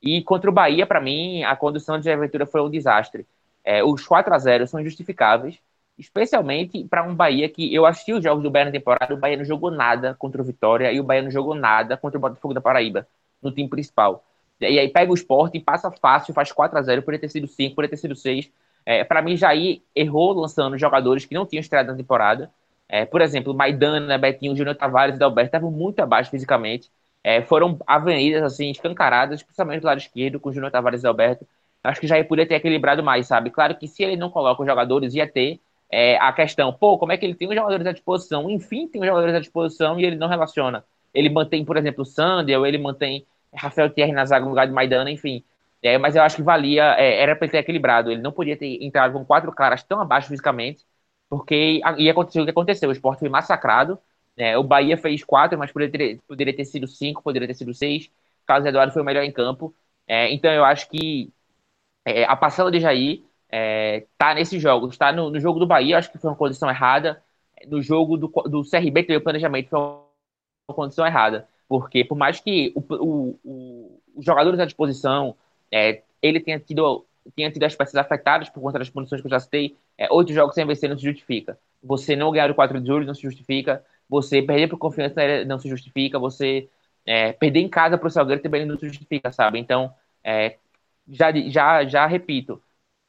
E contra o Bahia, para mim, a condução de aventura foi um desastre. É, os 4 a 0 são injustificáveis, especialmente para um Bahia que eu assisti os jogos do Bahia na temporada, o Bahia não jogou nada contra o Vitória e o Bahia não jogou nada contra o Botafogo da Paraíba, no time principal. E aí pega o esporte e passa fácil, faz 4 a 0 poderia ter sido 5, poderia ter sido 6. É, para mim, Jair errou lançando jogadores que não tinham estreado na temporada. É, por exemplo, Maidana, Betinho, Júnior Tavares e Dalberto estavam muito abaixo fisicamente. É, foram avenidas assim, escancaradas, principalmente do lado esquerdo, com Júnior Tavares e Alberto. Acho que Jair poderia ter equilibrado mais, sabe? Claro que se ele não coloca os jogadores, ia ter é, a questão, pô, como é que ele tem os jogadores à disposição? Enfim, tem os jogadores à disposição e ele não relaciona. Ele mantém, por exemplo, o Sander, ou ele mantém Rafael Thierry na zaga no lugar de Maidana, enfim. É, mas eu acho que valia, é, era para ele ter equilibrado. Ele não podia ter entrado com quatro caras tão abaixo fisicamente, porque ia acontecer o que aconteceu. O esporte foi massacrado. Né? O Bahia fez quatro, mas poderia ter, poderia ter sido cinco, poderia ter sido seis. Carlos Eduardo foi o melhor em campo. É, então eu acho que é, a parcela de Jair está nesse jogo. Está no, no, jogo do Bahia, acho que foi uma condição errada. No jogo do, do CRB, que o planejamento foi uma condição errada. Porque por mais que o, o, o, os jogadores à disposição, é, ele tenha tido, tenha tido as peças afetadas por conta das punições que eu já citei, é, oito jogos sem vencer não se justifica. Você não ganhar o 4 de julho não se justifica. Você perder por confiança não se justifica. Você é, perder em casa para o Salgueiro também não se justifica, sabe? Então, é, já, já, já repito,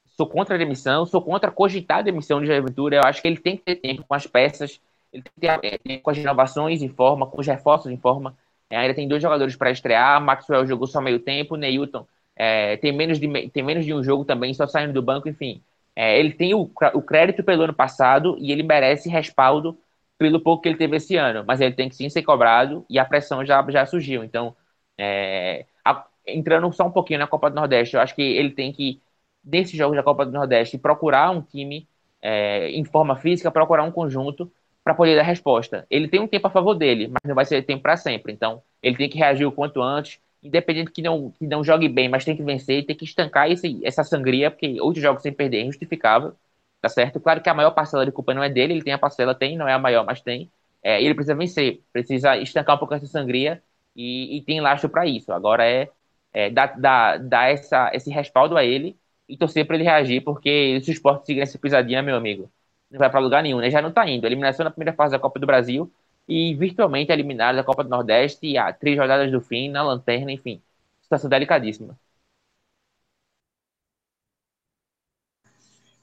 sou contra a demissão, sou contra cogitar a demissão de Jair Ventura. Eu acho que ele tem que ter tempo com as peças, ele tem que ter tempo com as inovações em forma, com os reforços em forma. É, ainda tem dois jogadores para estrear. Maxwell jogou só meio tempo. Neilton é, tem, menos de, tem menos de um jogo também, só saindo do banco. Enfim, é, ele tem o, o crédito pelo ano passado e ele merece respaldo pelo pouco que ele teve esse ano. Mas ele tem que sim ser cobrado e a pressão já, já surgiu. Então, é, a, entrando só um pouquinho na Copa do Nordeste, eu acho que ele tem que, nesses jogos da Copa do Nordeste, procurar um time é, em forma física, procurar um conjunto para poder dar resposta. Ele tem um tempo a favor dele, mas não vai ser tempo para sempre. Então, ele tem que reagir o quanto antes, independente que não, que não jogue bem, mas tem que vencer, tem que estancar esse, essa sangria, porque oito jogos sem perder é injustificável, tá certo? Claro que a maior parcela de culpa não é dele, ele tem a parcela, tem, não é a maior, mas tem. É, ele precisa vencer, precisa estancar um pouco essa sangria e, e tem lastro para isso. Agora é, é dar, dar, dar essa, esse respaldo a ele e torcer para ele reagir, porque se o esporte seguir essa pisadinha, meu amigo, não vai para lugar nenhum, né? Já não está indo. Eliminação na primeira fase da Copa do Brasil e virtualmente eliminado da Copa do Nordeste há três rodadas do fim, na lanterna, enfim. Situação delicadíssima.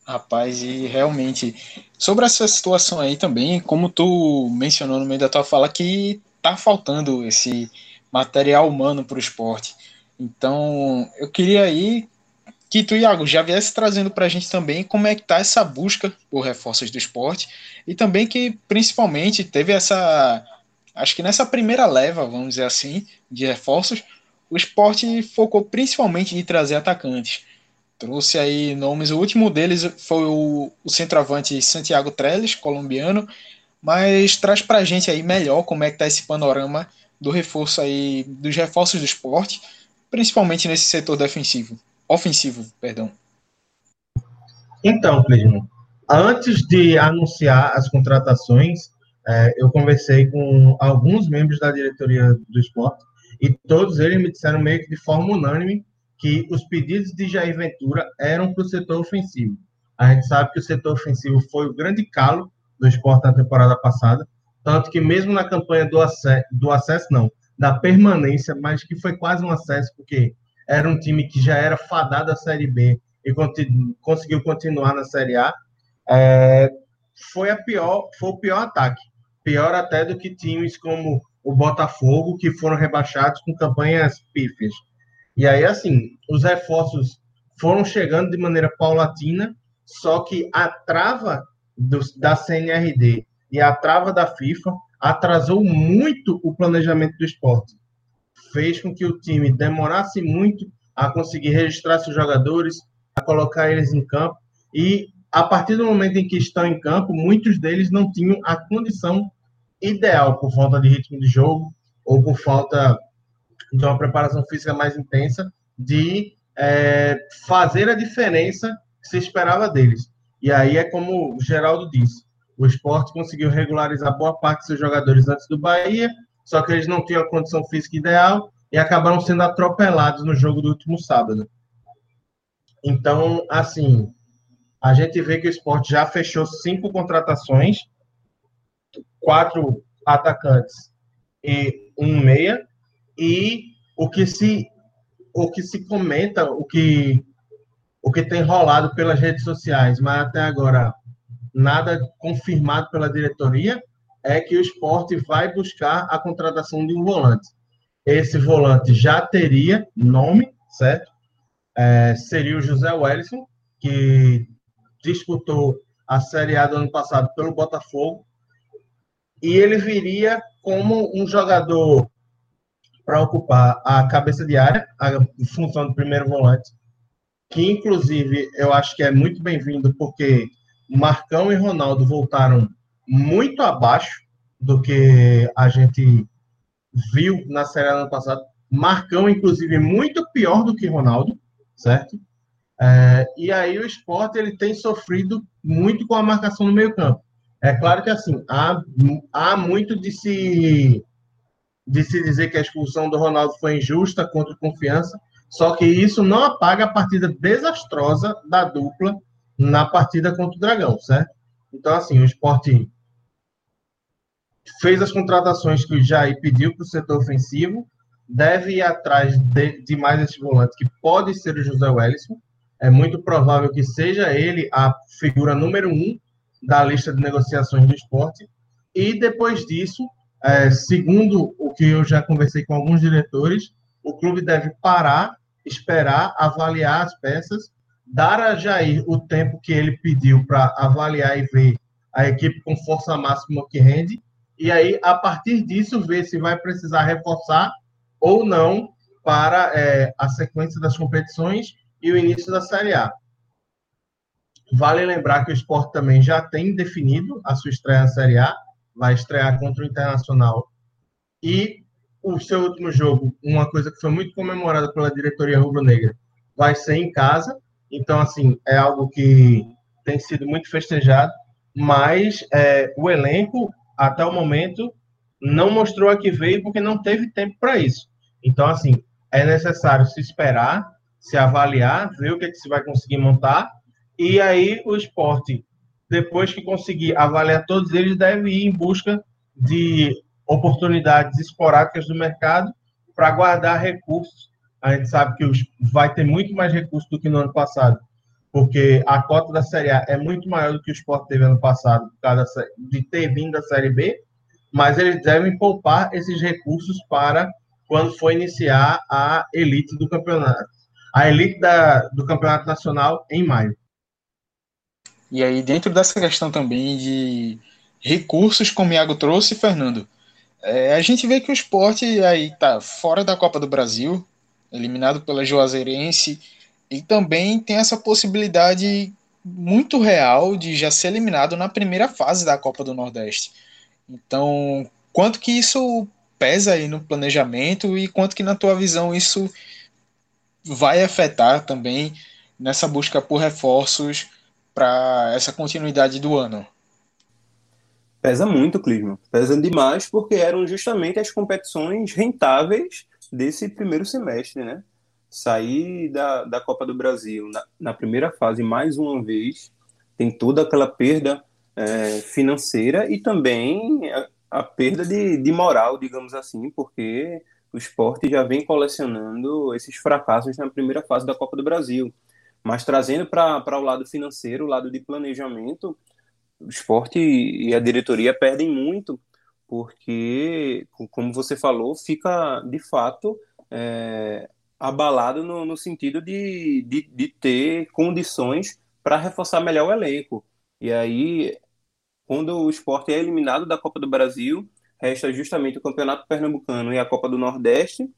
Rapaz, e realmente, sobre essa situação aí também, como tu mencionou no meio da tua fala, que tá faltando esse material humano para o esporte. Então, eu queria aí que tu, Iago, já viesse trazendo para a gente também como é que tá essa busca por reforços do esporte e também que principalmente teve essa, acho que nessa primeira leva, vamos dizer assim, de reforços, o esporte focou principalmente em trazer atacantes. Trouxe aí nomes, o último deles foi o, o centroavante Santiago Trellis, colombiano, mas traz para a gente aí melhor como é que tá esse panorama do reforço aí, dos reforços do esporte, principalmente nesse setor defensivo ofensivo, perdão. Então, Clisman, antes de anunciar as contratações, é, eu conversei com alguns membros da diretoria do esporte e todos eles me disseram meio que de forma unânime que os pedidos de Jair Ventura eram para o setor ofensivo. A gente sabe que o setor ofensivo foi o grande calo do esporte na temporada passada, tanto que mesmo na campanha do do acesso não, da permanência, mas que foi quase um acesso, porque era um time que já era fadado à Série B e continu, conseguiu continuar na Série A, é, foi, a pior, foi o pior ataque. Pior até do que times como o Botafogo, que foram rebaixados com campanhas pífias. E aí, assim, os reforços foram chegando de maneira paulatina, só que a trava do, da CNRD e a trava da FIFA atrasou muito o planejamento do esporte fez com que o time demorasse muito a conseguir registrar seus jogadores, a colocar eles em campo. E a partir do momento em que estão em campo, muitos deles não tinham a condição ideal por falta de ritmo de jogo ou por falta de uma preparação física mais intensa de é, fazer a diferença que se esperava deles. E aí é como o Geraldo disse, o esporte conseguiu regularizar boa parte dos seus jogadores antes do Bahia, só que eles não tinham a condição física ideal e acabaram sendo atropelados no jogo do último sábado. Então, assim, a gente vê que o esporte já fechou cinco contratações, quatro atacantes e um meia, e o que se o que se comenta, o que, o que tem rolado pelas redes sociais, mas até agora nada confirmado pela diretoria, é que o esporte vai buscar a contratação de um volante. Esse volante já teria nome, certo? É, seria o José Wellison, que disputou a Série A do ano passado pelo Botafogo, e ele viria como um jogador para ocupar a cabeça de área, a função do primeiro volante, que inclusive eu acho que é muito bem-vindo, porque Marcão e Ronaldo voltaram muito abaixo do que a gente viu na Série ano passado. Marcão, inclusive, muito pior do que Ronaldo, certo? É, e aí o esporte ele tem sofrido muito com a marcação no meio campo. É claro que assim há, há muito de se de se dizer que a expulsão do Ronaldo foi injusta contra confiança, só que isso não apaga a partida desastrosa da dupla na partida contra o Dragão, certo? Então, assim, o esporte fez as contratações que o Jair pediu para o setor ofensivo, deve ir atrás de, de mais esse volante, que pode ser o José Wellison. É muito provável que seja ele a figura número um da lista de negociações do esporte. E depois disso, é, segundo o que eu já conversei com alguns diretores, o clube deve parar, esperar, avaliar as peças, dar a Jair o tempo que ele pediu para avaliar e ver a equipe com força máxima que rende, e aí, a partir disso, ver se vai precisar reforçar ou não para é, a sequência das competições e o início da Série A. Vale lembrar que o esporte também já tem definido a sua estreia na Série A, vai estrear contra o Internacional. E o seu último jogo, uma coisa que foi muito comemorada pela diretoria rubro-negra, vai ser em casa. Então, assim, é algo que tem sido muito festejado. Mas é, o elenco, até o momento, não mostrou a que veio porque não teve tempo para isso. Então, assim, é necessário se esperar, se avaliar, ver o que, é que se vai conseguir montar. E aí o esporte depois que conseguir avaliar todos eles, deve ir em busca de oportunidades esporádicas do mercado para guardar recursos. A gente sabe que vai ter muito mais recursos do que no ano passado, porque a cota da Série A é muito maior do que o Sport teve ano passado, por causa de ter vindo da Série B, mas eles devem poupar esses recursos para quando for iniciar a elite do campeonato. A elite da, do campeonato nacional em maio. E aí, dentro dessa questão também de recursos, como o Iago trouxe, Fernando, é, a gente vê que o esporte aí tá fora da Copa do Brasil, eliminado pela Juazeirense, e também tem essa possibilidade muito real de já ser eliminado na primeira fase da Copa do Nordeste. Então, quanto que isso pesa aí no planejamento e quanto que na tua visão isso vai afetar também nessa busca por reforços para essa continuidade do ano? Pesa muito, Clisman. Pesa demais porque eram justamente as competições rentáveis desse primeiro semestre, né? Sair da, da Copa do Brasil na, na primeira fase mais uma vez tem toda aquela perda é, financeira e também a, a perda de, de moral, digamos assim, porque o esporte já vem colecionando esses fracassos na primeira fase da Copa do Brasil. Mas trazendo para o lado financeiro, o lado de planejamento, o esporte e a diretoria perdem muito, porque, como você falou, fica de fato é, abalado no, no sentido de, de, de ter condições para reforçar melhor o elenco. E aí, quando o esporte é eliminado da Copa do Brasil, resta justamente o Campeonato Pernambucano e a Copa do Nordeste,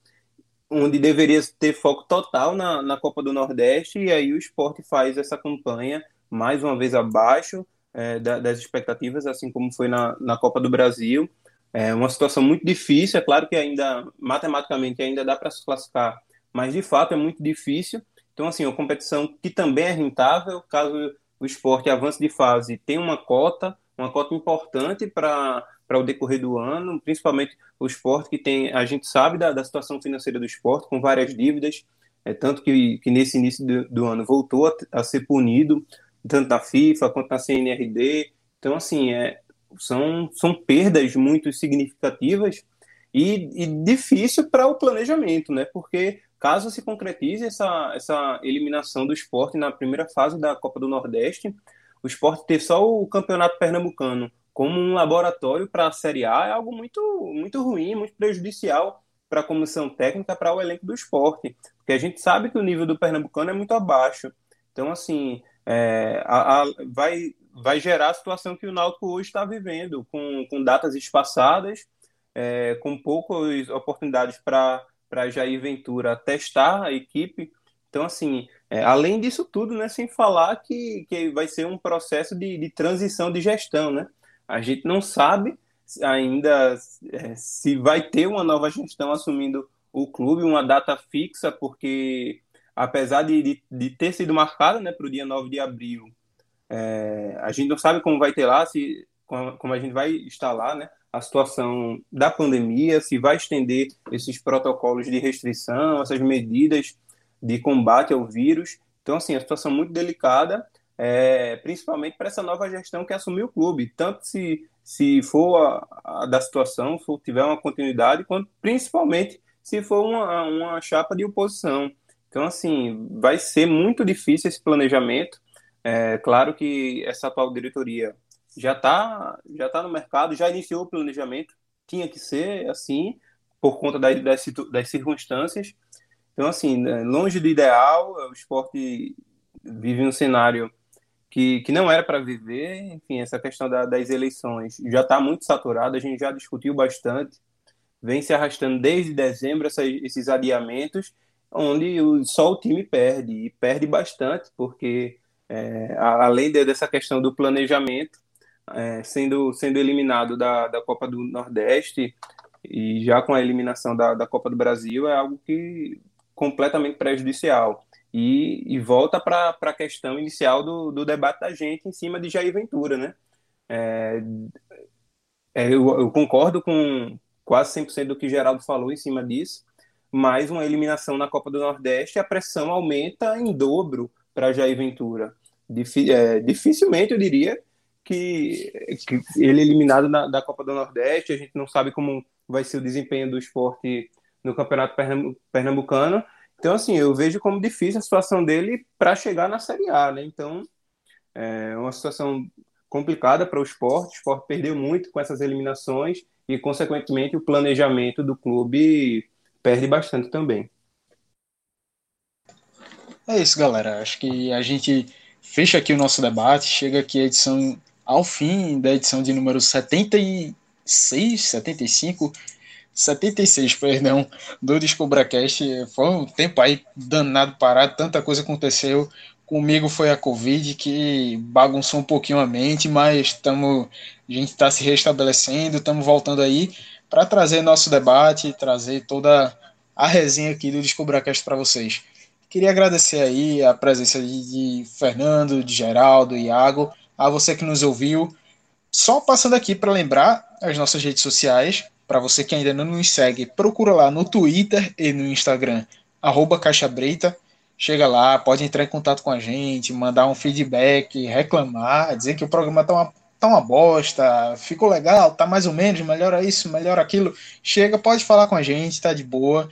onde deveria ter foco total na, na Copa do Nordeste, e aí o esporte faz essa campanha mais uma vez abaixo é, da, das expectativas, assim como foi na, na Copa do Brasil. É uma situação muito difícil, é claro que ainda, matematicamente, ainda dá para se classificar, mas de fato é muito difícil. Então, assim, uma competição que também é rentável, caso o esporte avance de fase, tem uma cota, uma cota importante para o decorrer do ano, principalmente o esporte que tem, a gente sabe da, da situação financeira do esporte, com várias dívidas, é, tanto que, que nesse início do, do ano voltou a, a, ser punido, tanto na FIFA quanto na CNRD. Então, assim, é, são, são perdas muito significativas e, e difícil para o planejamento, né? Porque caso se concretize essa, essa eliminação do esporte na primeira fase da Copa do Nordeste, o esporte ter só o campeonato pernambucano como um laboratório para a Série A é algo muito, muito ruim, muito prejudicial para a comissão técnica, para o elenco do esporte, porque a gente sabe que o nível do pernambucano é muito abaixo. Então, assim, é, a, a, vai, vai gerar a situação que o Náutico hoje está vivendo, com, com datas espaçadas, é, com poucas oportunidades para Jair Ventura testar a equipe. Então, assim, é, além disso tudo, né, sem falar que, que vai ser um processo de, de transição de gestão, né? A gente não sabe ainda é, se vai ter uma nova gestão assumindo o clube, uma data fixa, porque apesar de, de, de ter sido marcada né, para o dia 9 de abril, é, a gente não sabe como vai ter lá, se, como a gente vai estar lá, né, a situação da pandemia, se vai estender esses protocolos de restrição, essas medidas de combate ao vírus. Então, assim, a situação muito delicada é, principalmente para essa nova gestão que assumiu o clube, tanto se, se for a, a da situação, for tiver uma continuidade, quanto principalmente se for uma, uma chapa de oposição. Então, assim, vai ser muito difícil esse planejamento. É claro que essa atual diretoria já está já tá no mercado, já iniciou o planejamento, tinha que ser assim, por conta das, das, das circunstâncias. Então, assim, né, longe do ideal, o esporte vive um cenário que, que não era para viver. Enfim, essa questão da, das eleições já está muito saturada, a gente já discutiu bastante, vem se arrastando desde dezembro essa, esses adiamentos, onde o, só o time perde, e perde bastante, porque é, além de, dessa questão do planejamento, é, sendo, sendo eliminado da, da Copa do Nordeste e já com a eliminação da, da Copa do Brasil, é algo que completamente prejudicial e, e volta para a questão inicial do, do debate da gente em cima de Jair Ventura, né? É, é, eu, eu, concordo com quase 100% do que Geraldo falou em cima disso, mas uma eliminação na Copa do Nordeste, a pressão aumenta em dobro para Jair Ventura. Difi, é, dificilmente eu diria que, que ele eliminado na, da Copa do Nordeste, a gente não sabe como vai ser o desempenho do esporte no Campeonato Pernambucano, então, assim, eu vejo como difícil a situação dele para chegar na Série A, né? Então, é uma situação complicada para o esporte. O esporte perdeu muito com essas eliminações e, consequentemente, o planejamento do clube perde bastante também. É isso, galera. Acho que a gente fecha aqui o nosso debate, chega aqui a edição ao fim da edição de número 76, 75 76, perdão, do DescobraCast. Foi um tempo aí danado parado, tanta coisa aconteceu. Comigo foi a Covid que bagunçou um pouquinho a mente, mas tamo, a gente está se restabelecendo, estamos voltando aí para trazer nosso debate, trazer toda a resenha aqui do DescobraCast para vocês. Queria agradecer aí a presença de, de Fernando, de Geraldo, Iago, a você que nos ouviu. Só passando aqui para lembrar as nossas redes sociais, para você que ainda não nos segue, procura lá no Twitter e no Instagram, arroba Caixa Breita. Chega lá, pode entrar em contato com a gente, mandar um feedback, reclamar, dizer que o programa tá uma, tá uma bosta, ficou legal, tá mais ou menos, melhora isso, melhora aquilo. Chega, pode falar com a gente, tá de boa.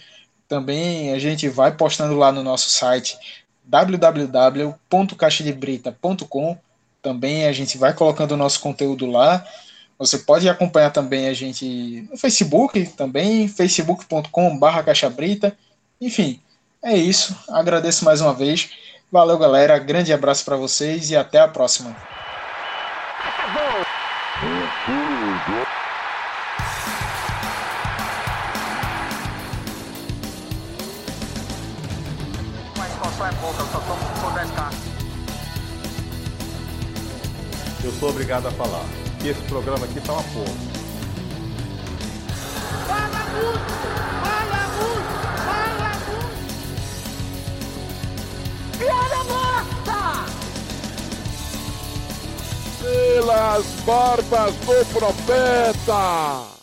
Também a gente vai postando lá no nosso site www.caixadebrita.com. Também a gente vai colocando o nosso conteúdo lá. Você pode acompanhar também a gente no Facebook, também, facebook.com.br caixabrita. Enfim, é isso. Agradeço mais uma vez. Valeu, galera. Grande abraço para vocês e até a próxima. Sou obrigado a falar que esse programa aqui tá uma porra. Fala muito! Fala muito! Fala muito! Piada morta! Pelas barbas do profeta!